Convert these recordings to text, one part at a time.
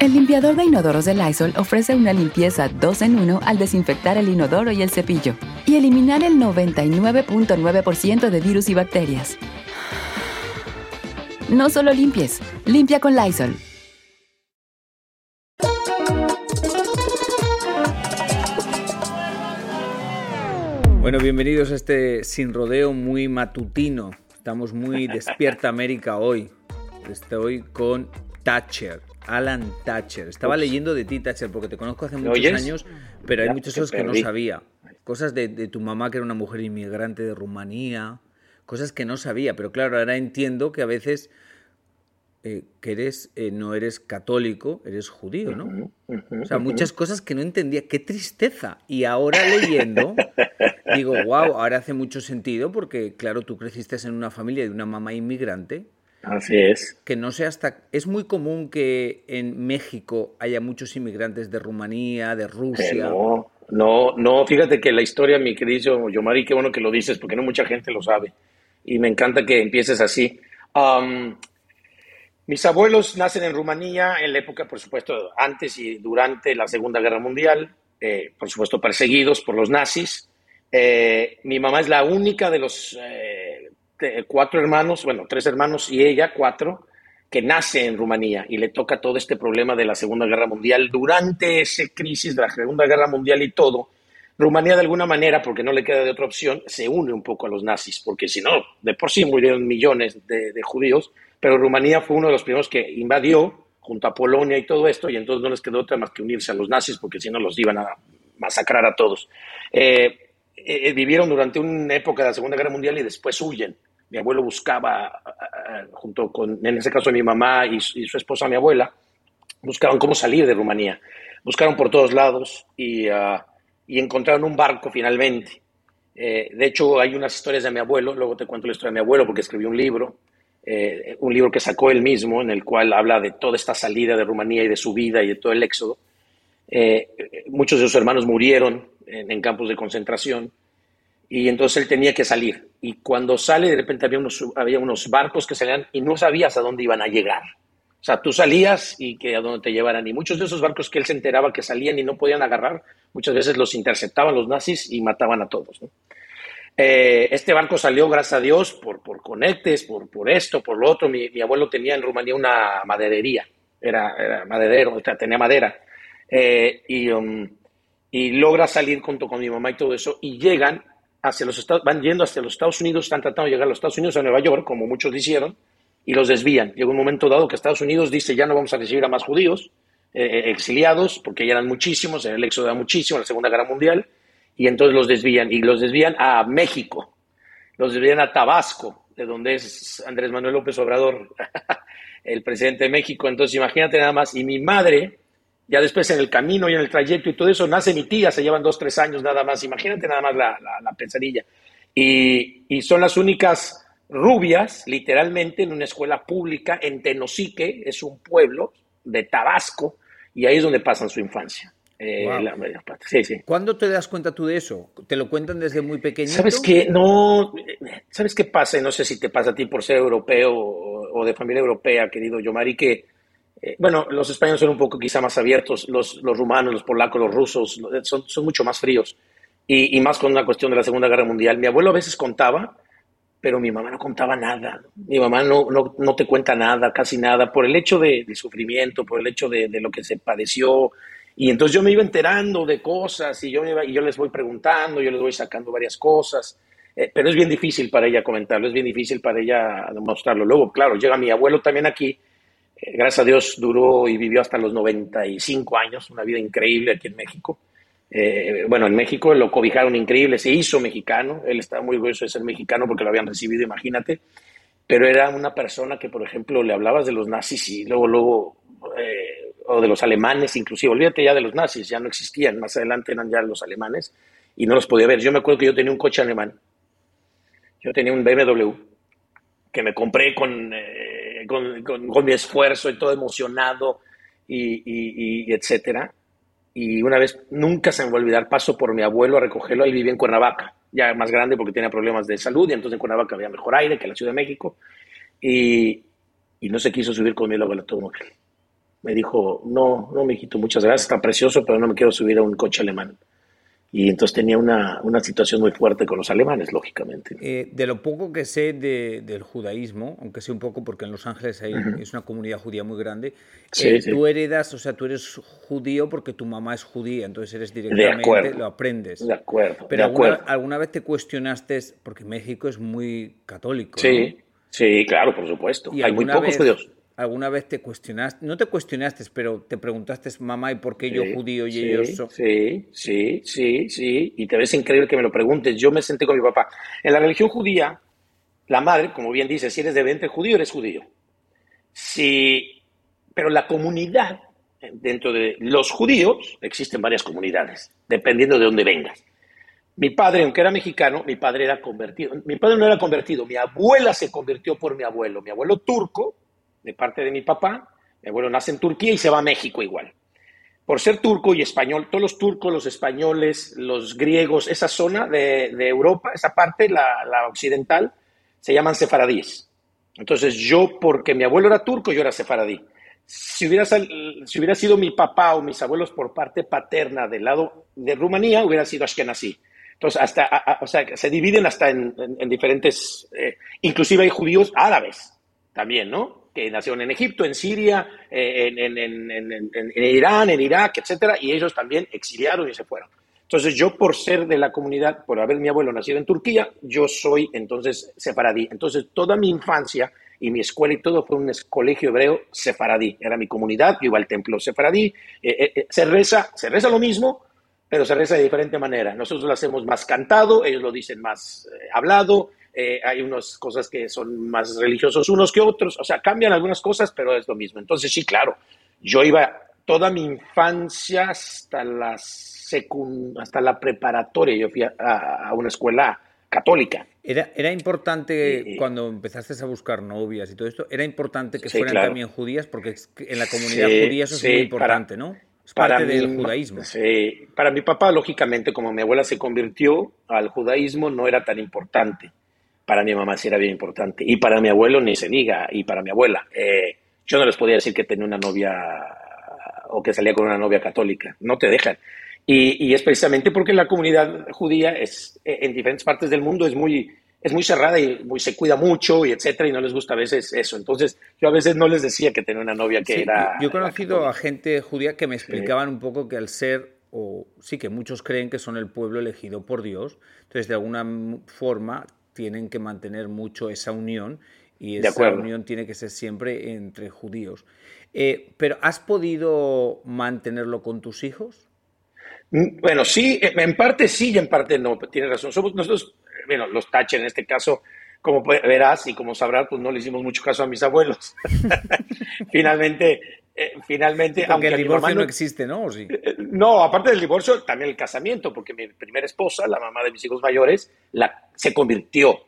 El limpiador de inodoros de Lysol ofrece una limpieza 2 en 1 al desinfectar el inodoro y el cepillo y eliminar el 99.9% de virus y bacterias. No solo limpies, limpia con Lysol. Bueno, bienvenidos a este sin rodeo muy matutino. Estamos muy despierta América hoy. Estoy con Thatcher. Alan Thatcher. Estaba leyendo de ti, Thatcher, porque te conozco hace muchos años, pero hay muchas cosas que no sabía. Cosas de, tu mamá, que era una mujer inmigrante de Rumanía, cosas que no sabía, pero claro, ahora entiendo que a veces eh, que eres, eh, no eres católico, eres judío, ¿no? o sea, muchas cosas que no entendía. ¡Qué tristeza! Y ahora leyendo, digo, wow, ahora hace mucho sentido porque, claro, tú creciste en una familia de una mamá inmigrante Así es. Que no sé hasta. Es muy común que en México haya muchos inmigrantes de Rumanía, de Rusia. no, no, no. Fíjate que la historia, mi querido Yomari, qué bueno que lo dices, porque no mucha gente lo sabe. Y me encanta que empieces así. mis abuelos nacen en Rumanía en la época, por supuesto, antes y durante la Segunda Guerra Mundial, eh, por supuesto, perseguidos por los nazis. Eh, mi mamá es la única de los eh, cuatro hermanos, bueno, tres hermanos y ella, cuatro, que nace en Rumanía y le toca todo este problema de la Segunda Guerra Mundial. Durante esa crisis de la Segunda Guerra Mundial y todo, Rumanía de alguna manera, porque no le queda de otra opción, se une un poco a los nazis, porque si no, de por sí murieron millones de, judíos, pero Rumanía fue uno de los primeros que invadió junto a Polonia y todo esto, y entonces no les quedó otra más que unirse a los nazis, porque si no los iban a masacrar a todos. Eh, eh, vivieron durante una época de la Segunda Guerra Mundial y después huyen mi abuelo buscaba, junto con, en ese caso, mi mamá y, su esposa, mi abuela, buscaban cómo salir de Rumanía. Buscaron por todos lados y, ah, encontraron un barco finalmente. Eh, de hecho, hay unas historias de mi abuelo, luego te cuento la historia de mi abuelo porque escribió un libro, eh, un libro que sacó él mismo, en el cual habla de toda esta salida de Rumanía y de su vida y de todo el éxodo. Eh, muchos de sus hermanos murieron en campos de concentración y entonces él tenía que salir. Y cuando sale, de repente había unos, había unos barcos que salían y no sabías a dónde iban a llegar. O sea, tú salías y que a dónde te llevaran. Y muchos de esos barcos que él se enteraba que salían y no podían agarrar, muchas veces los interceptaban los nazis y mataban a todos. Eh, este barco salió, gracias a Dios, por, por conectes, por, por esto, por lo otro. Mi, abuelo tenía en Rumanía una maderería, era, maderero, o sea, tenía madera. Eh, y, um, y logra salir junto con mi mamá y todo eso, y llegan hacia los van yendo hacia los Estados Unidos, están tratando de llegar a los Estados Unidos, a Nueva York, como muchos hicieron, y los desvían. Llega un momento dado que Estados Unidos dice ya no vamos a recibir a más judíos eh, eh, exiliados, porque ya eran muchísimos, el éxodo era muchísimo en la Segunda Guerra Mundial, y entonces los desvían, y los desvían a México, los desvían a Tabasco, de donde es Andrés Manuel López Obrador, el presidente de México. Entonces imagínate nada más, y mi madre, ya después en el camino y en el trayecto y todo eso, nace mi tía, se llevan dos, tres años nada más. Imagínate nada más la, la, pesadilla. Y, y, son las únicas rubias, literalmente, en una escuela pública en Tenosique, es un pueblo de Tabasco, y ahí es donde pasan su infancia. Eh, sí, sí. ¿Cuándo te das cuenta tú de eso? ¿Te lo cuentan desde muy pequeño? ¿Sabes qué? No, ¿sabes qué pasa? No sé si te pasa a ti por ser europeo o, de familia europea, querido Yomari, que eh, bueno, los españoles son un poco quizá más abiertos, los, rumanos, los polacos, los rusos, son, son mucho más fríos. Y, más con una cuestión de la Segunda Guerra Mundial. Mi abuelo a veces contaba, pero mi mamá no contaba nada. Mi mamá no, no, no te cuenta nada, casi nada, por el hecho de, sufrimiento, por el hecho de, lo que se padeció. Y entonces yo me iba enterando de cosas y yo, iba, y yo les voy preguntando, yo les voy sacando varias cosas. Eh, pero es bien difícil para ella comentarlo, es bien difícil para ella mostrarlo. Luego, claro, llega mi abuelo también aquí eh, gracias a Dios duró y vivió hasta los 95 años, una vida increíble aquí en México. Eh, bueno, en México lo cobijaron increíble, se hizo mexicano, él estaba muy orgulloso de ser mexicano porque lo habían recibido, imagínate, pero era una persona que, por ejemplo, le hablabas de los nazis y luego, luego, eh, o de los alemanes, inclusive, olvídate ya de los nazis, ya no existían, más adelante eran ya los alemanes y no los podía ver. Yo me acuerdo que yo tenía un coche alemán, yo tenía un BMW que me compré con, eh, con, mi esfuerzo y todo emocionado y, etcétera y una vez, nunca se me va a olvidar, paso por mi abuelo a recogerlo, él vivía en Cuernavaca, ya más grande porque tenía problemas de salud y entonces en Cuernavaca había mejor aire que en la Ciudad de México y, y no se quiso subir conmigo al automóvil. Me dijo, no, no, mijito, muchas gracias, está precioso, pero no me quiero subir a un coche alemán. Y entonces tenía una, una, situación muy fuerte con los alemanes, lógicamente. Eh, de lo poco que sé de, del judaísmo, aunque sé un poco porque en Los Ángeles hay, es una comunidad judía muy grande, eh, tú heredas, o sea, tú eres judío porque tu mamá es judía, entonces eres directamente, lo aprendes. De acuerdo. Pero de alguna, acuerdo. alguna, vez te cuestionaste, porque México es muy católico. Sí, ¿no? sí, claro, por supuesto. hay muy pocos vez, judíos ¿Alguna vez te cuestionaste, no te cuestionaste, pero te preguntaste, mamá, ¿y por qué sí, yo judío y sí, ellos son? Sí, sí, sí, sí. Y te ves increíble que me lo preguntes. Yo me senté con mi papá. En la religión judía, la madre, como bien dice, si eres de vientre judío, eres judío. Sí, pero la comunidad, dentro de los judíos, existen varias comunidades, dependiendo de dónde vengas. Mi padre, aunque era mexicano, mi padre era convertido. Mi padre no era convertido, mi abuela se convirtió por mi abuelo. Mi abuelo turco, de parte de mi papá. Mi abuelo nace en Turquía y se va a México igual. Por ser turco y español, todos los turcos, los españoles, los griegos, esa zona de, de Europa, esa parte, la, la, occidental, se llaman sefaradíes. Entonces yo, porque mi abuelo era turco, yo era sefaradí. Si hubiera, si hubiera sido mi papá o mis abuelos por parte paterna del lado de Rumanía, hubiera sido ashkenazí. Entonces, hasta, o sea, se dividen hasta en diferentes, eh, inclusive hay judíos árabes también, ¿no? Que nacieron en Egipto, en Siria, en, en, en, en, Irán, en Irak, etcétera, y ellos también exiliaron y se fueron. Entonces, yo por ser de la comunidad, por haber mi abuelo nacido en Turquía, yo soy entonces sefaradí. Entonces, toda mi infancia y mi escuela y todo fue un colegio hebreo sefaradí. Era mi comunidad, yo iba al templo sefaradí. Eh, eh, se reza, se reza lo mismo, pero se reza de diferente manera. Nosotros lo hacemos más cantado, ellos lo dicen más eh, hablado, eh, hay unas cosas que son más religiosos unos que otros, o sea, cambian algunas cosas, pero es lo mismo. Entonces, sí, claro, yo iba toda mi infancia hasta la, hasta la preparatoria, yo fui a, a una escuela católica. Era, era importante cuando empezaste a buscar novias y todo esto, era importante que sí, fueran claro. también judías, porque en la comunidad sí, judía eso es muy importante, para, ¿no? Es parte del judaísmo. Sí, para mi papá, lógicamente, como mi abuela se convirtió al judaísmo, no era tan importante para mi mamá sí era bien importante. Y para mi abuelo ni se diga, y para mi abuela. Eh, yo no les podía decir que tenía una novia o que salía con una novia católica, no te dejan. Y, y es precisamente porque la comunidad judía es, en diferentes partes del mundo es muy, es muy cerrada y muy, se cuida mucho y etcétera, y no les gusta a veces eso. Entonces, yo a veces no les decía que tenía una novia que sí, era. Yo he conocido a gente judía que me explicaban sí. un poco que al ser o sí que muchos creen que son el pueblo elegido por Dios, entonces de alguna forma tienen que mantener mucho esa unión y esa unión tiene que ser siempre entre judíos. Eh, pero ¿has podido mantenerlo con tus hijos? Bueno, sí, en parte sí y en parte no, tienes razón. Somos nosotros, bueno, los Thatcher en este caso, como verás y como sabrás, pues no le hicimos mucho caso a mis abuelos. finalmente, eh, finalmente, porque aunque el divorcio no, no, existe, ¿no? ¿O sí? eh, no, aparte del divorcio, también el casamiento, porque mi primera esposa, la mamá de mis hijos mayores, la, se convirtió,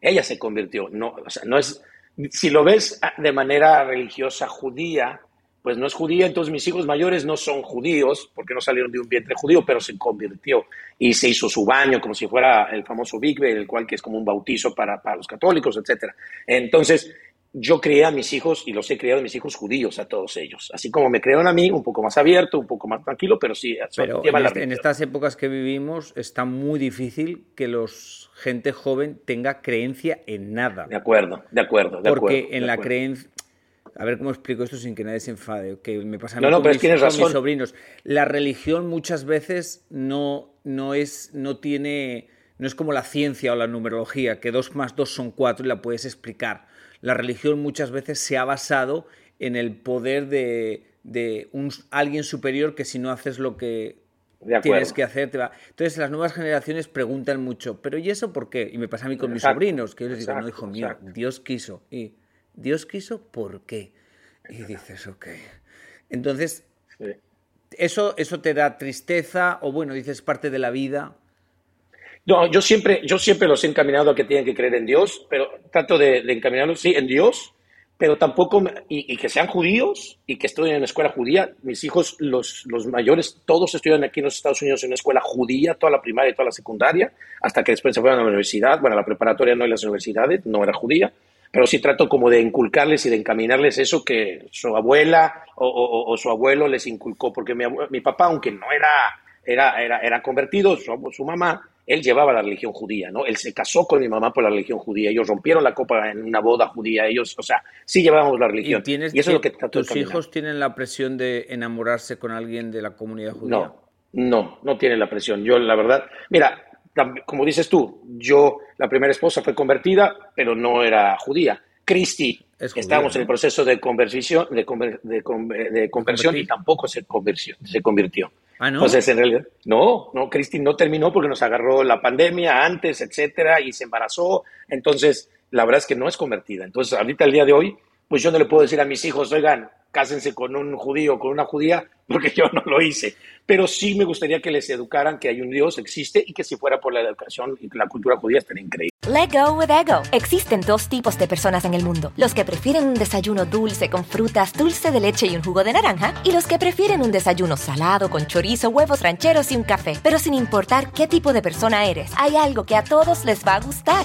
ella se convirtió, no, o sea, no es, si lo ves de manera religiosa judía, pues no es judía, entonces mis hijos mayores no son judíos, porque no salieron de un vientre judío, pero se convirtió y se hizo su baño como si fuera el famoso Big Ben, el cual que es como un bautizo para, para los católicos, etc. Entonces, yo crié a mis hijos y los he criado a mis hijos judíos, a todos ellos. Así como me crearon a mí, un poco más abierto, un poco más tranquilo, pero sí. Pero en, este, en, estas épocas que vivimos está muy difícil que los gente joven tenga creencia en nada. De acuerdo, de acuerdo. De Porque acuerdo, en de la creencia... A ver cómo explico esto sin que nadie se enfade, que me pasa a mí no, no, con, mis, con mis, sobrinos. La religión muchas veces no, no, es, no tiene... No es como la ciencia o la numerología, que dos más dos son cuatro y la puedes explicar la religión muchas veces se ha basado en el poder de, de un, alguien superior que si no haces lo que tienes que hacer, te va. Entonces las nuevas generaciones preguntan mucho, pero ¿y eso por qué? Y me pasa a mí con mis sobrinos, que yo les digo, no, hijo mío, Dios quiso. Y Dios quiso, ¿por qué? Y dices, ok. Entonces, eso, ¿eso te da tristeza o bueno, dices parte de la vida? No, yo siempre, yo siempre los he encaminado a que tienen que creer en Dios, pero trato de, de encaminarlos, sí, en Dios, pero tampoco, y, que sean judíos y que estudien en la escuela judía. Mis hijos, los, los mayores, todos estudian aquí en los Estados Unidos en una escuela judía, toda la primaria y toda la secundaria, hasta que después se fueron a la universidad. Bueno, la preparatoria no en las universidades, no era judía, pero sí trato como de inculcarles y de encaminarles eso que su abuela o, su abuelo les inculcó, porque mi, mi papá, aunque no era, era, era, era convertido, su, su mamá, él llevaba la religión judía, ¿no? Él se casó con mi mamá por la religión judía, ellos rompieron la copa en una boda judía, ellos, o sea, sí llevábamos la religión. ¿Y, eso es lo que ¿Tus hijos tienen la presión de enamorarse con alguien de la comunidad judía? No, no, no tienen la presión. Yo, la verdad, mira, como dices tú, yo, la primera esposa fue convertida, pero no era judía. Cristi, estábamos en el proceso de conversión, de, de, conversión y tampoco se convirtió. Se convirtió. Ah, ¿no? Entonces, en realidad, no, no, Cristi no terminó porque nos agarró la pandemia antes, etcétera, y se embarazó. Entonces, la verdad es que no es convertida. Entonces, ahorita, el día de hoy, pues yo no le puedo decir a mis hijos, oigan, cásense con un judío o con una judía, porque yo no lo hice. Pero sí me gustaría que les educaran que hay un Dios, existe, y que si fuera por la educación y la cultura judía estaría increíble. Let go with ego. Existen dos tipos de personas en el mundo: los que prefieren un desayuno dulce con frutas, dulce de leche y un jugo de naranja, y los que prefieren un desayuno salado con chorizo, huevos rancheros y un café. Pero sin importar qué tipo de persona eres, hay algo que a todos les va a gustar.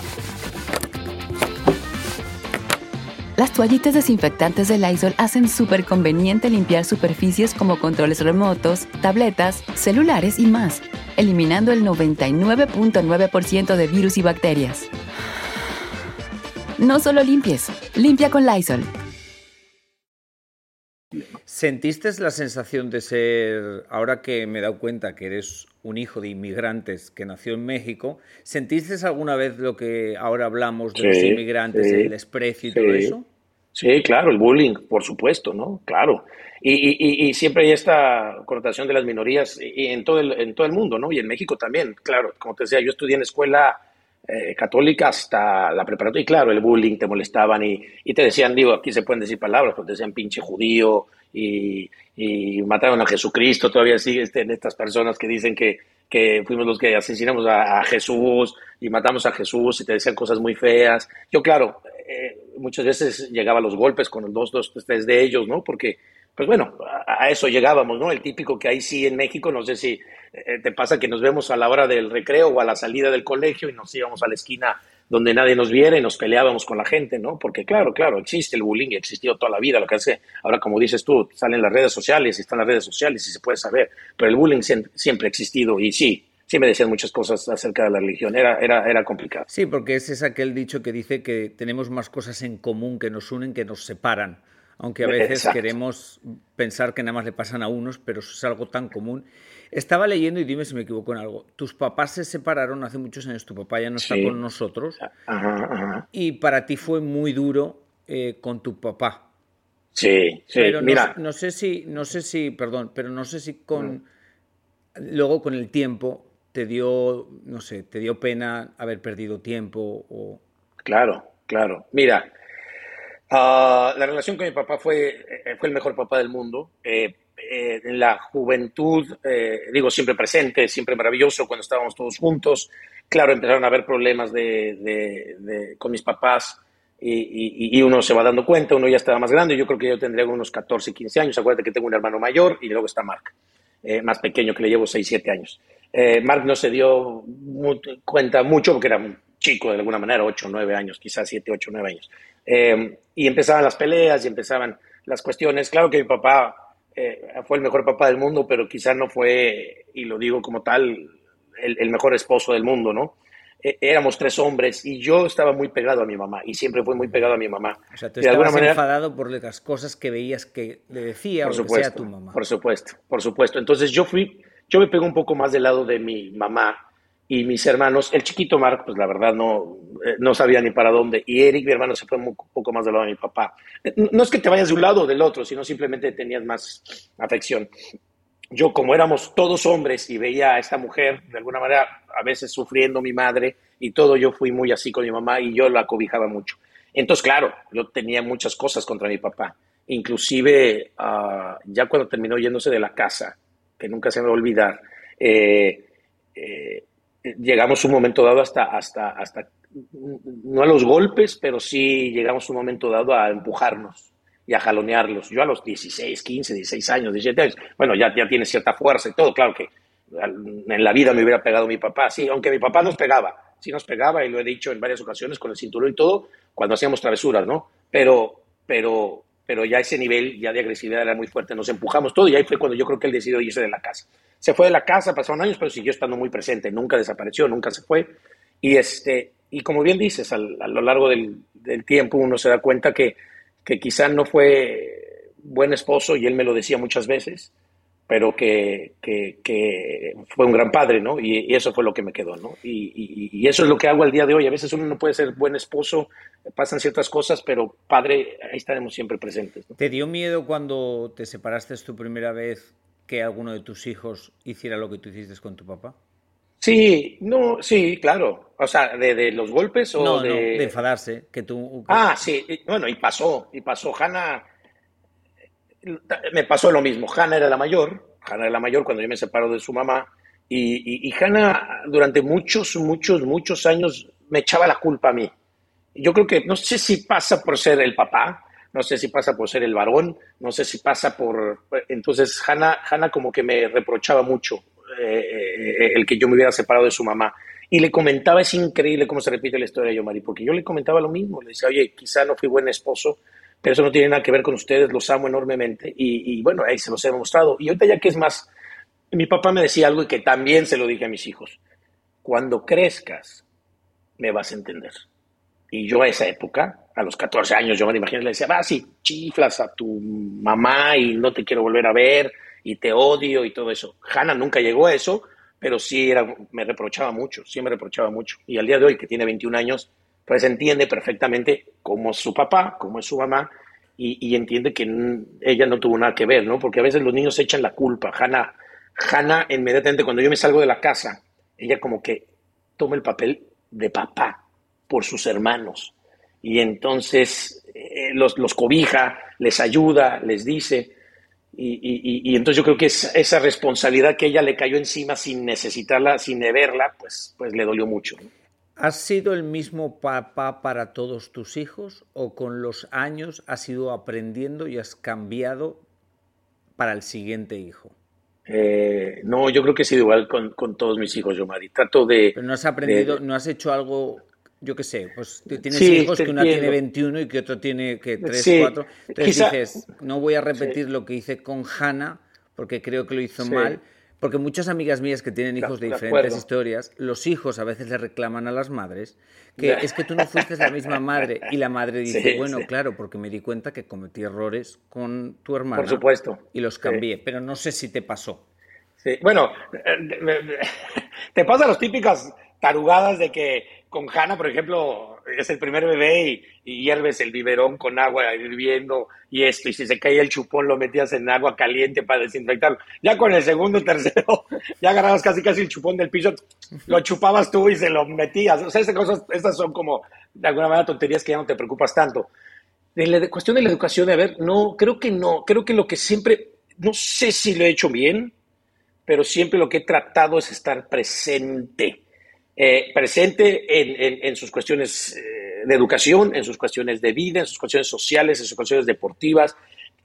Las toallitas desinfectantes de Lysol hacen súper conveniente limpiar superficies como controles remotos, tabletas, celulares y más, eliminando el 99.9% de virus y bacterias. No solo limpies, limpia con Lysol. ¿Sentiste la sensación de ser, ahora que me he dado cuenta que eres un hijo de inmigrantes que nació en México, ¿sentiste alguna vez lo que ahora hablamos de los inmigrantes, el desprecio y todo eso? Sí, claro, el bullying, por supuesto, ¿no? Claro. Y, y, siempre hay esta connotación de las minorías y en todo, el, en todo el mundo, ¿no? Y en México también, claro. Como te decía, yo estudié en escuela eh, católica hasta la preparatoria y claro, el bullying te molestaban y, y, te decían, digo, aquí se pueden decir palabras, pero te decían pinche judío y, y mataron a Jesucristo, todavía sigue este, estas personas que dicen que, que fuimos los que asesinamos a, Jesús y matamos a Jesús y te decían cosas muy feas. Yo, claro, eh, muchas veces llegaba los golpes con los dos, dos, tres de ellos, ¿no? Porque, pues bueno, a, eso llegábamos, ¿no? El típico que hay sí en México, no sé si eh, te pasa que nos vemos a la hora del recreo o a la salida del colegio y nos íbamos a la esquina donde nadie nos viera y nos peleábamos con la gente, ¿no? Porque claro, claro, existe el bullying, ha existido toda la vida, lo que hace, ahora como dices tú, salen las redes sociales y están las redes sociales y se puede saber, pero el bullying siempre ha existido y sí, sí me decían muchas cosas acerca de la religión, era, era, era complicado. Sí, porque ese es aquel dicho que dice que tenemos más cosas en común que nos unen que nos separan, aunque a veces queremos pensar que nada más le pasan a unos, pero es algo tan común. Estaba leyendo y dime si me equivoco en algo. Tus papás se separaron hace muchos años, tu papá ya no está con nosotros. Y para ti fue muy duro eh, con tu papá. Sí, sí, pero mira. No, sé si, no sé si, perdón, pero no sé si con. Luego con el tiempo te dio, no sé, te dio pena haber perdido tiempo o. Claro, claro. Mira, ah, la relación con mi papá fue, eh, fue el mejor papá del mundo. Eh, eh, en la juventud, eh, digo, siempre presente, siempre maravilloso cuando estábamos todos juntos. Claro, empezaron a haber problemas de, con mis papás y, uno se va dando cuenta, uno ya estaba más grande, yo creo que yo tendría unos 14, 15 años, acuérdate que tengo un hermano mayor y luego está Mark, eh, más pequeño que le llevo 6, 7 años. Mark no se dio cuenta mucho porque era un chico de alguna manera, 8, 9 años, quizás 7, 8, 9 años. y empezaban las peleas y empezaban las cuestiones. Claro que mi papá eh, fue el mejor papá del mundo, pero quizá no fue, y lo digo como tal, el, mejor esposo del mundo, ¿no? Eh, éramos tres hombres y yo estaba muy pegado a mi mamá y siempre fue muy pegado a mi mamá. O sea, tú de estabas manera, enfadado por las cosas que veías que le decía por o supuesto, tu mamá. Por supuesto, por supuesto. Entonces yo fui, yo me pego un poco más del lado de mi mamá y mis hermanos. El chiquito Mark, pues la verdad no, eh, no sabía ni para dónde. Y Eric, mi hermano, se fue un poco más del lado de mi papá. No es que te vayas de un lado o del otro, sino simplemente tenías más afección. Yo, como éramos todos hombres y veía a esta mujer, de alguna manera, a veces sufriendo mi madre y todo, yo fui muy así con mi mamá y yo la cobijaba mucho. Entonces, claro, yo tenía muchas cosas contra mi papá. Inclusive, ah, ya cuando terminó yéndose de la casa, que nunca se me va a olvidar, eh, eh, llegamos un momento dado hasta, hasta, hasta, no a los golpes, pero sí llegamos un momento dado a empujarnos y a jalonearlos. Yo a los 16, 15, 16 años, 17 años, bueno, ya, ya tiene cierta fuerza y todo, claro que en la vida me hubiera pegado mi papá, sí, aunque mi papá nos pegaba, sí nos pegaba y lo he dicho en varias ocasiones con el cinturón y todo, cuando hacíamos travesuras, ¿no? Pero, pero, pero ya ese nivel ya de agresividad era muy fuerte, nos empujamos todo y ahí fue cuando yo creo que él decidió irse de la casa. Se fue de la casa, pasaron años, pero siguió estando muy presente, nunca desapareció, nunca se fue. Y, este, y como bien dices, a lo largo del, tiempo uno se da cuenta que, que quizá no fue buen esposo, y él me lo decía muchas veces, pero que, que, fue un gran padre, ¿no? Y, eso fue lo que me quedó, ¿no? Y, y, eso es lo que hago al día de hoy. A veces uno no puede ser buen esposo, pasan ciertas cosas, pero padre, ahí estaremos siempre presentes. ¿Te dio miedo cuando te separaste tu primera vez que alguno de tus hijos hiciera lo que tú hiciste con tu papá? Sí, no, sí, claro. O sea, de, los golpes o no, de... No, de enfadarse, que tú... Ah, sí, bueno, y pasó, y pasó. Hanna, me pasó lo mismo. Hanna era la mayor, Hanna era la mayor cuando yo me separo de su mamá, y, y, Hanna durante muchos, muchos, muchos años me echaba la culpa a mí. Yo creo que, no sé si pasa por ser el papá, no sé si pasa por ser el varón, no sé si pasa por... Entonces, Hannah, Hannah como que me reprochaba mucho eh, eh, el que yo me hubiera separado de su mamá. Y le comentaba, es increíble cómo se repite la historia de Yomari, porque yo le comentaba lo mismo, le decía, oye, quizá no fui buen esposo, pero eso no tiene nada que ver con ustedes, los amo enormemente. Y, bueno, ahí se los he demostrado. Y ahorita ya que es más, mi papá me decía algo y que también se lo dije a mis hijos, cuando crezcas, me vas a entender. Y yo a esa época, a los 14 años, yo me imagino, le decía, vas y chiflas a tu mamá y no te quiero volver a ver y te odio y todo eso. Hannah nunca llegó a eso, pero sí era, me reprochaba mucho, sí me reprochaba mucho. Y al día de hoy, que tiene 21 años, pues entiende perfectamente cómo es su papá, cómo es su mamá, y, entiende que ella no tuvo nada que ver, ¿no? Porque a veces los niños echan la culpa. Hannah, Hannah, inmediatamente cuando yo me salgo de la casa, ella como que toma el papel de papá por sus hermanos. Y entonces eh, los, los, cobija, les ayuda, les dice. Y, entonces yo creo que esa responsabilidad que ella le cayó encima sin necesitarla, sin verla, pues, pues le dolió mucho. ¿Has sido el mismo papá para todos tus hijos o con los años has ido aprendiendo y has cambiado para el siguiente hijo? Eh, no, yo creo que he sido igual con, con todos mis hijos, yo, Mari. Trato de... Pero no has aprendido, no has hecho algo yo qué sé, pues tienes hijos que una tiene 21 y que otro tiene que 3, 4. Entonces dices, no voy a repetir lo que hice con Hannah porque creo que lo hizo mal. Porque muchas amigas mías que tienen hijos de, diferentes historias, los hijos a veces le reclaman a las madres que es que tú no fuiste la misma madre. Y la madre dice, bueno, claro, porque me di cuenta que cometí errores con tu hermana. Por supuesto. Y los cambié. Pero no sé si te pasó. Sí, bueno, eh, te pasa los típicas tarugadas de que con Hanna, por ejemplo, es el primer bebé y, hierves el biberón con agua hirviendo y esto, y si se caía el chupón lo metías en agua caliente para desinfectarlo. Ya con el segundo, tercero, ya agarrabas casi casi el chupón del piso, lo chupabas tú y se lo metías. O sea, esas cosas, estas son como, de alguna manera, tonterías que ya no te preocupas tanto. De la cuestión de la educación, a ver, no, creo que no, creo que lo que siempre, no sé si lo he hecho bien, pero siempre lo que he tratado es estar presente eh, presente en, sus cuestiones eh, de educación, en sus cuestiones de vida, en sus cuestiones sociales, en sus cuestiones deportivas.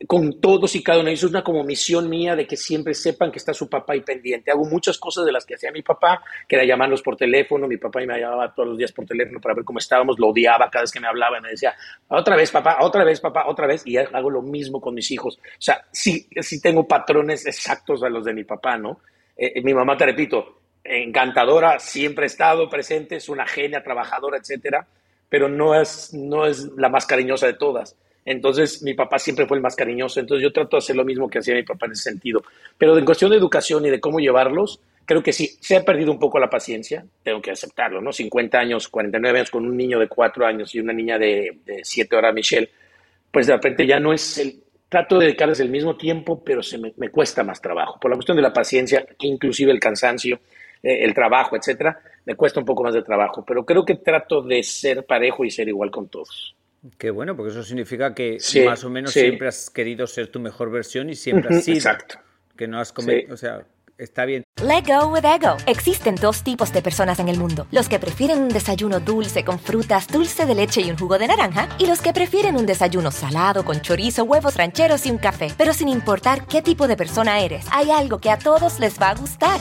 con todos y cada uno. Eso es una como misión mía de que siempre sepan que está su papá ahí pendiente. Hago muchas cosas de las que hacía mi papá, que era llamarlos por teléfono. Mi papá me llamaba todos los días por teléfono para ver cómo estábamos. Lo odiaba cada vez que me hablaba y me decía, otra vez papá, otra vez papá, otra vez. Y hago lo mismo con mis hijos. O sea, sí, sí tengo patrones exactos a los de mi papá, ¿no? Eh, mi mamá, te repito, encantadora, siempre ha estado presente, es una genia, trabajadora, etcétera, pero no es, no es la más cariñosa de todas. Entonces, mi papá siempre fue el más cariñoso. Entonces, yo trato de hacer lo mismo que hacía mi papá en ese sentido. Pero en cuestión de educación y de cómo llevarlos, creo que sí, se ha perdido un poco la paciencia. Tengo que aceptarlo, ¿no? 50 años, 49 años con un niño de 4 años y una niña de, de 7 horas, Michelle, pues de repente ya no es el. Trato de dedicarles el mismo tiempo, pero se me, me cuesta más trabajo. Por la cuestión de la paciencia, inclusive el cansancio, eh, el trabajo, etcétera, me cuesta un poco más de trabajo. Pero creo que trato de ser parejo y ser igual con todos. Qué bueno, porque eso significa que más o menos siempre has querido ser tu mejor versión y siempre has sido. Exacto. Que no has comido, o sea, está bien. Let go with ego. Existen dos tipos de personas en el mundo: los que prefieren un desayuno dulce con frutas, dulce de leche y un jugo de naranja, y los que prefieren un desayuno salado con chorizo, huevos rancheros y un café. Pero sin importar qué tipo de persona eres, hay algo que a todos les va a gustar.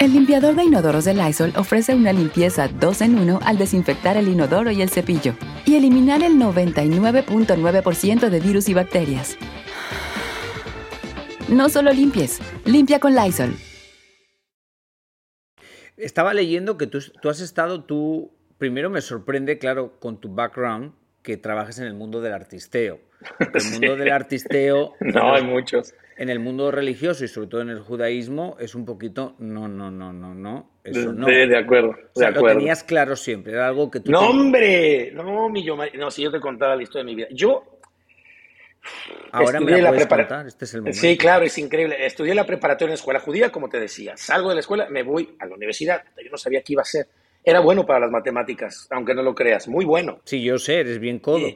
El limpiador de inodoros de Lysol ofrece una limpieza 2 en 1 al desinfectar el inodoro y el cepillo y eliminar el 99.9% de virus y bacterias. No solo limpies, limpia con Lysol. Estaba leyendo que tú, tú has estado, tú, primero me sorprende, claro, con tu background, que trabajes en el mundo del artisteo. El mundo del artisteo... no, hay muchos en el mundo religioso y sobre todo en el judaísmo es un poquito no, no, no, no, no. Eso no. De, de acuerdo, o sea, de Lo tenías claro siempre, era algo que tú. No, hombre, no, mi yo, no, si yo te contaba la historia de mi vida. Yo. Ahora me la, la este es el momento. Sí, claro, es increíble. Estudié la preparatoria en la escuela judía, como te decía. Salgo de la escuela, me voy a la universidad. Yo no sabía qué iba a ser. Era bueno para las matemáticas, aunque no lo creas. Muy bueno. Sí, yo sé, eres bien codo.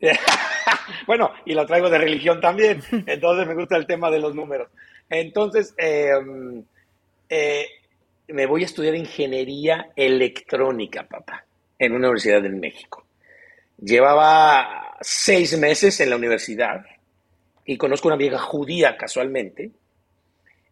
bueno, y lo traigo de religión también, entonces me gusta el tema de los números. Entonces, em, eh, me voy a estudiar ingeniería electrónica, papá, en una universidad en México. Llevaba seis meses en la universidad y conozco una vieja judía casualmente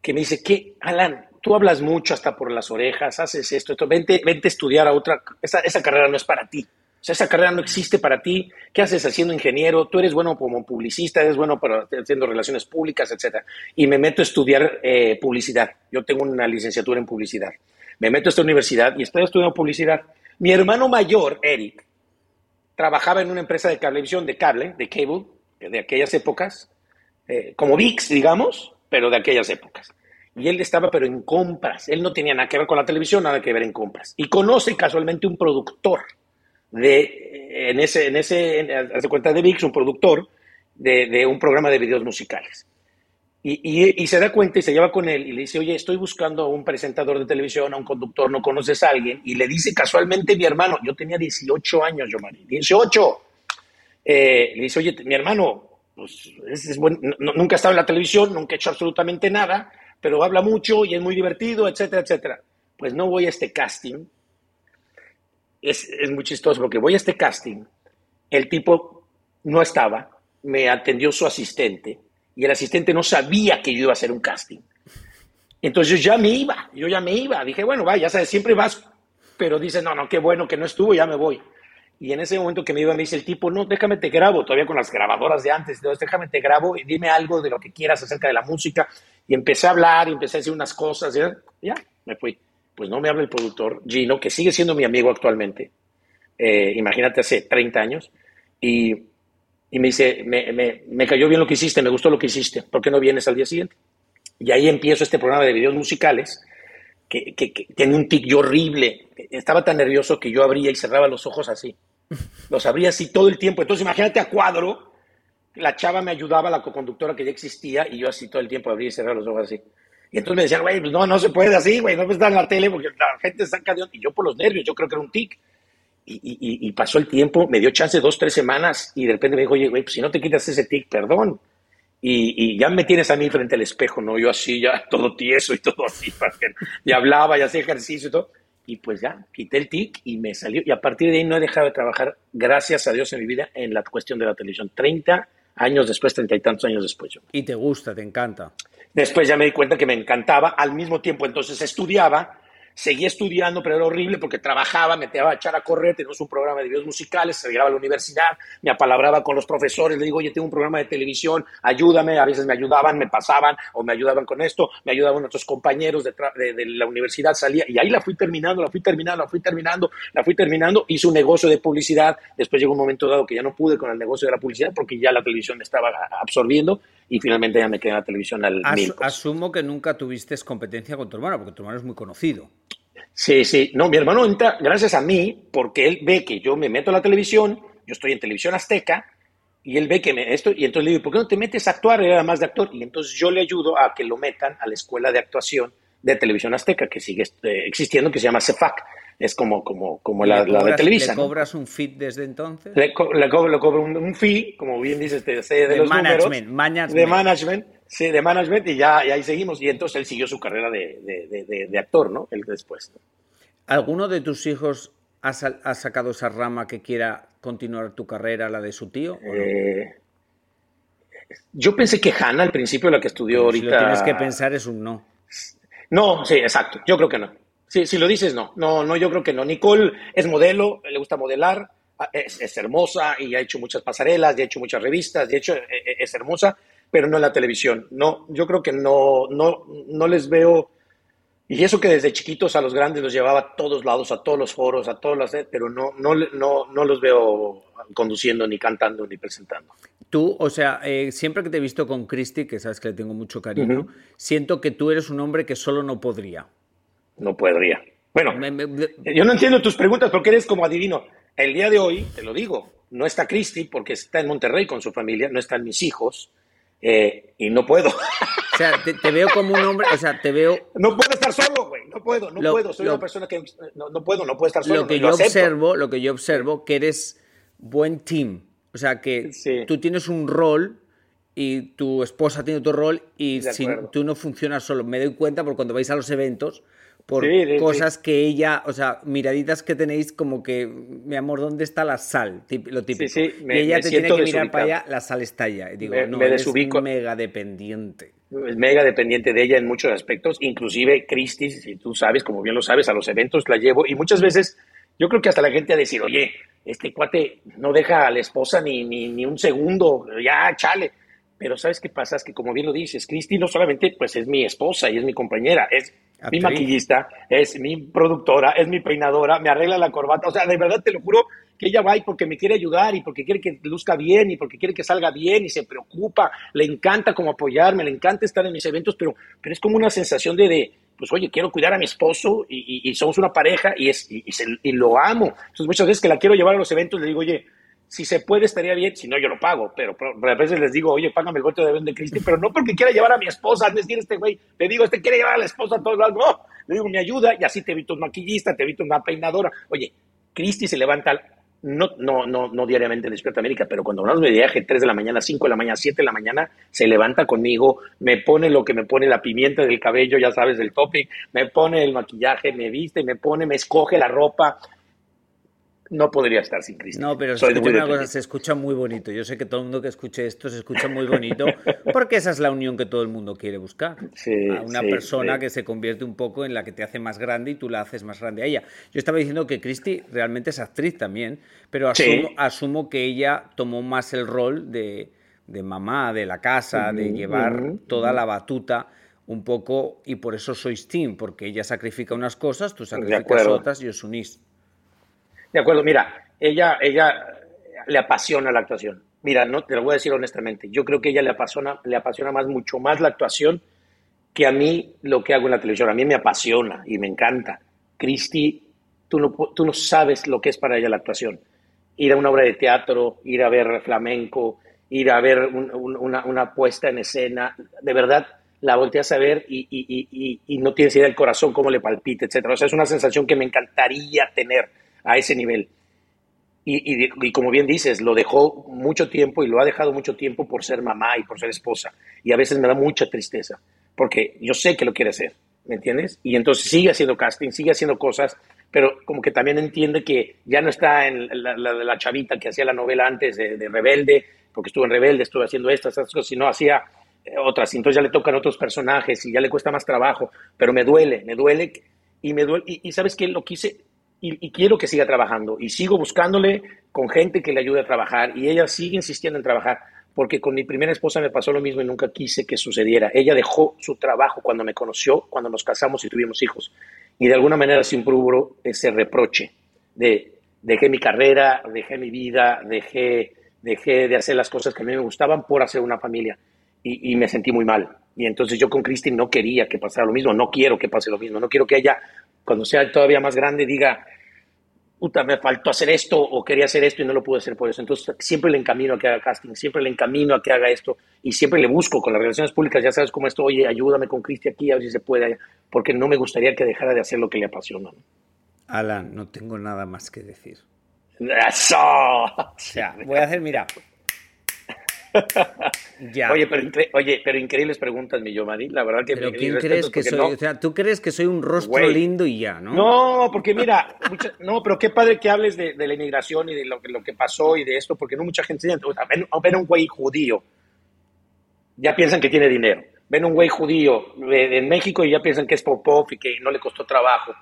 que me dice, ¿qué, Alan? Tú hablas mucho hasta por las orejas, haces esto, esto, vente, vente a estudiar a otra, esa, esa carrera no es para ti sea, esa carrera no existe para ti. ¿Qué haces haciendo ingeniero? Tú eres bueno como publicista, eres bueno para haciendo relaciones públicas, etcétera. Y me meto a estudiar eh, publicidad. Yo tengo una licenciatura en publicidad. Me meto a esta universidad y estoy estudiando publicidad. Mi hermano mayor, Eric, trabajaba en una empresa de cablevisión, de cable, de cable, de aquellas épocas, eh, como VIX, digamos, pero de aquellas épocas. Y él estaba, pero en compras. Él no tenía nada que ver con la televisión, nada que ver en compras. Y conoce casualmente un productor de, en ese, en ese, hace cuenta de VIX, un productor de, de, un programa de videos musicales. Y, y, y, se da cuenta y se lleva con él y le dice, oye, estoy buscando a un presentador de televisión, a un conductor, ¿no conoces a alguien? Y le dice casualmente mi hermano, yo tenía 18 años, yo, Mari, 18. Eh, le dice, oye, mi hermano, pues es, es no, nunca ha estado en la televisión, nunca ha hecho absolutamente nada, pero habla mucho y es muy divertido, etcétera, etcétera. Pues no voy a este casting es, es muy chistoso porque voy a este casting, el tipo no estaba, me atendió su asistente y el asistente no sabía que yo iba a hacer un casting. Entonces yo ya me iba, yo ya me iba. Dije, bueno, vaya, ya sabes, siempre vas, pero dice, no, no, qué bueno que no estuvo, ya me voy. Y en ese momento que me iba, me dice el tipo, no, déjame te grabo, todavía con las grabadoras de antes, entonces déjame te grabo y dime algo de lo que quieras acerca de la música. Y empecé a hablar y empecé a decir unas cosas, y ya, me fui pues no me habla el productor, Gino, que sigue siendo mi amigo actualmente, eh, imagínate hace 30 años, y, y me dice, me, me, me, cayó bien lo que hiciste, me gustó lo que hiciste, ¿por qué no vienes al día siguiente? Y ahí empiezo este programa de videos musicales, que, que, que tenía un tic horrible, estaba tan nervioso que yo abría y cerraba los ojos así, los abría así todo el tiempo, entonces imagínate a cuadro, la chava me ayudaba, la co-conductora que ya existía, y yo así todo el tiempo abría y cerraba los ojos así. Y entonces me decían, güey, pues no, no se puede así, güey, no estar en la tele porque la gente saca de... Y yo por los nervios, yo creo que era un tic. Y, y, y, pasó el tiempo, me dio chance dos, tres semanas, y de repente me dijo, oye, güey, pues si no te quitas ese tic, perdón. Y, y, ya me tienes a mí frente al espejo, ¿no? Yo así, ya todo tieso y todo así, y hablaba y hacía ejercicio y todo. Y pues ya, quité el tic y me salió. Y a partir de ahí no he dejado de trabajar, gracias a Dios en mi vida, en la cuestión de la televisión. 30 años después, treinta y tantos años después. Yo. Y te gusta, te encanta. Después ya me di cuenta que me encantaba. Al mismo tiempo, entonces estudiaba Seguí estudiando, pero era horrible porque trabajaba, me a echar a correr, teníamos un programa de videos musicales, se llegaba a la universidad, me apalabraba con los profesores, le digo, oye, tengo un programa de televisión, ayúdame, a veces me ayudaban, me pasaban o me ayudaban con esto, me ayudaban otros compañeros de, de, la universidad, salía y ahí la fui terminando, la fui terminando, la fui terminando, la fui terminando, hice un negocio de publicidad, después llegó un momento dado que ya no pude con el negocio de la publicidad porque ya la televisión me estaba absorbiendo y finalmente ya me quedé en la televisión al mil. Asumo que nunca tuviste competencia con tu hermano, porque tu hermano es muy conocido. Sí, sí. No, mi hermano entra gracias a mí, porque él ve que yo me meto a la televisión, yo estoy en televisión azteca, y él ve que me, esto, y entonces le digo, ¿por qué no te metes a actuar? Era más de actor. Y entonces yo le ayudo a que lo metan a la escuela de actuación de televisión azteca, que sigue eh, existiendo, que se llama CEFAC es como, como, como la, de Televisa. ¿Le cobras un fee desde entonces? Le, cobro, un, fee, como bien dices, de, de, los management, números, de management, sí, de management, y ya y ahí seguimos. Y entonces él siguió su carrera de, de actor, ¿no? Él después. ¿Alguno de tus hijos ha, ha, sacado esa rama que quiera continuar tu carrera, la de su tío? Eh, yo pensé que Hannah, al principio, la que estudió ahorita. Si lo tienes que pensar, es un no. No, sí, exacto. Yo creo que no. Sí, si lo dices, no. No, no, yo creo que no. Nicole es modelo, le gusta modelar, es, hermosa y ha hecho muchas pasarelas, y ha hecho muchas revistas, de hecho e, e, es hermosa, pero no en la televisión. No, yo creo que no, no, no les veo. Y eso que desde chiquitos a los grandes los llevaba a todos lados, a todos los foros, a todos los, pero no, no, no, no los veo conduciendo, ni cantando, ni presentando. Tú, o sea, eh, siempre que te he visto con Christy, que sabes que le tengo mucho cariño, siento que tú eres un hombre que solo no podría no podría. Bueno, yo no entiendo tus preguntas porque eres como adivino. El día de hoy, te lo digo, no está Cristi porque está en Monterrey con su familia, no están mis hijos eh, y no puedo. O sea, te, veo como un hombre, o sea, te veo... No puedo estar solo, güey, no puedo, no puedo, soy una persona que no, puedo, no puedo estar solo. Lo que yo observo, lo que yo observo, que eres buen team, o sea, que tú tienes un rol y tu esposa tiene otro rol y si tú no funcionas solo. Me doy cuenta porque cuando vais a los eventos, por cosas que ella, o sea, miraditas que tenéis como que, mi amor, ¿dónde está la sal? Lo típico. y ella te tiene que mirar para allá, la sal está allá. Y digo, no, es mega dependiente. Es mega dependiente de ella en muchos aspectos, inclusive Cristi, si tú sabes, como bien lo sabes, a los eventos la llevo y muchas veces yo creo que hasta la gente a decir, oye, este cuate no deja a la esposa ni, ni, ni un segundo, ya, chale. Pero ¿sabes qué pasa? Es que como bien lo dices, Cristi no solamente pues es mi esposa y es mi compañera, es mi maquillista, es mi productora, es mi peinadora, me arregla la corbata. O sea, de verdad te lo juro que ella va y porque me quiere ayudar y porque quiere que luzca bien y porque quiere que salga bien y se preocupa, le encanta como apoyarme, le encanta estar en mis eventos, pero, pero es como una sensación de, de pues oye, quiero cuidar a mi esposo y, somos una pareja y, es, y, y, lo amo. Entonces muchas veces que la quiero llevar a los eventos le digo, oye, si se puede estaría bien, si no yo lo pago, pero, a veces les digo, oye, págame el golpe de avión de Cristi, pero no porque quiera llevar a mi esposa, es decir, este güey, le digo, este quiere llevar a la esposa a todos lados, no, le digo, me ayuda y así te evito un maquillista, te evito una peinadora. Oye, Cristi se levanta, no, no, no, no diariamente en Despierta América, pero cuando nos de viaje, 3 de la mañana, 5 de la mañana, 7 de la mañana, se levanta conmigo, me pone lo que me pone la pimienta del cabello, ya sabes, del topic, me pone el maquillaje, me viste, me pone, me escoge la ropa, no podría estar sin Cristi. No, pero una cosa, se escucha muy bonito. Yo sé que todo el mundo que escuche esto se escucha muy bonito, porque esa es la unión que todo el mundo quiere buscar. a una persona que se convierte un poco en la que te hace más grande y tú la haces más grande a ella. Yo estaba diciendo que Cristi realmente es actriz también, pero asumo, que ella tomó más el rol de, mamá, de la casa, de llevar toda la batuta un poco, y por eso sois team, porque ella sacrifica unas cosas, tú sacrificas otras y os unís. De acuerdo, mira, ella, ella le apasiona la actuación. Mira, no te lo voy a decir honestamente. Yo creo que ella le apasiona, le apasiona más, mucho más la actuación que a mí lo que hago en la televisión. A mí me apasiona y me encanta. Cristi, tú no, tú no sabes lo que es para ella la actuación. Ir a una obra de teatro, ir a ver flamenco, ir a ver una, una, puesta en escena, de verdad la volteas a ver y, y, y, no tienes idea del corazón, cómo le palpita, etcétera. O sea, es una sensación que me encantaría tener a ese nivel. Y, como bien dices, lo dejó mucho tiempo y lo ha dejado mucho tiempo por ser mamá y por ser esposa. Y a veces me da mucha tristeza, porque yo sé que lo quiere hacer, ¿me entiendes? Y entonces sigue haciendo casting, sigue haciendo cosas, pero como que también entiende que ya no está en la, la, chavita que hacía la novela antes de, Rebelde, porque estuvo en Rebelde, estuvo haciendo estas, estas cosas, sino hacía eh, otras. Y entonces ya le tocan otros personajes y ya le cuesta más trabajo, pero me duele, me duele y me duele. Y, y sabes que lo quise, y, quiero que siga trabajando y sigo buscándole con gente que le ayude a trabajar y ella sigue insistiendo en trabajar porque con mi primera esposa me pasó lo mismo y nunca quise que sucediera. Ella dejó su trabajo cuando me conoció, cuando nos casamos y tuvimos hijos y de alguna manera siempre hubo ese reproche de dejé mi carrera, dejé mi vida, dejé, dejé de hacer las cosas que a mí me gustaban por hacer una familia y, me sentí muy mal. Y entonces yo con Cristi no quería que pasara lo mismo, no quiero que pase lo mismo, no quiero que ella cuando sea todavía más grande, diga, puta, me faltó hacer esto o quería hacer esto y no lo pude hacer por eso. Entonces, siempre le encamino a que haga casting, siempre le encamino a que haga esto y siempre le busco con las relaciones públicas, ya sabes cómo esto, oye, ayúdame con Cristi aquí, a ver si se puede, porque no me gustaría que dejara de hacer lo que le apasiona. Alan, no tengo nada más que decir. ¡Eso! O sea, voy a hacer, mira, Oye, pero, oye, pero increíbles preguntas, mi Yomari. La verdad que ¿Pero quién crees que soy? O sea, tú crees que soy un rostro lindo y ya, ¿no? No, porque mira, no, pero qué padre que hables de, la inmigración y de lo, lo, que pasó y de esto, porque no mucha gente o sea, ven, ven, un güey judío, ya piensan que tiene dinero. Ven un güey judío en México y ya piensan que es Popov y que no le costó trabajo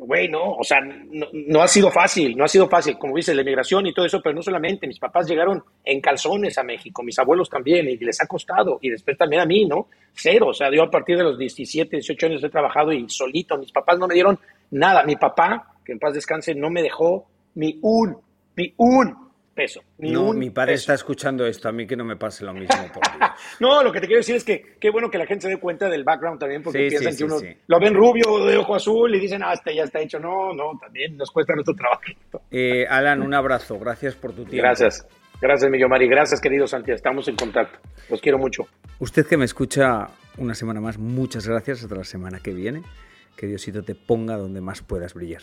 güey, no, o sea, no, ha sido fácil, no ha sido fácil, como dices, la emigración y todo eso, pero no solamente, mis papás llegaron en calzones a México, mis abuelos también, y les ha costado, y después también a mí, ¿no? Cero, o sea, yo a partir de los 17, 18 años he trabajado y solito, mis papás no me dieron nada, mi papá, que en paz descanse, no me dejó ni un, ni un peso. no, mi padre está escuchando esto, a mí que no me pase lo mismo. Por no, lo que te quiero decir es que qué bueno que la gente se dé cuenta del background también, porque piensan que uno lo ven rubio de ojo azul y dicen, ah, este ya está hecho. No, no, también nos cuesta nuestro trabajo. Eh, Alan, un abrazo, gracias por tu tiempo. Gracias. Gracias, Millo Mari. Gracias, querido Santi. Estamos en contacto. Los quiero mucho. Usted que me escucha una semana más, muchas gracias. Hasta la semana que viene. Que Diosito te ponga donde más puedas brillar.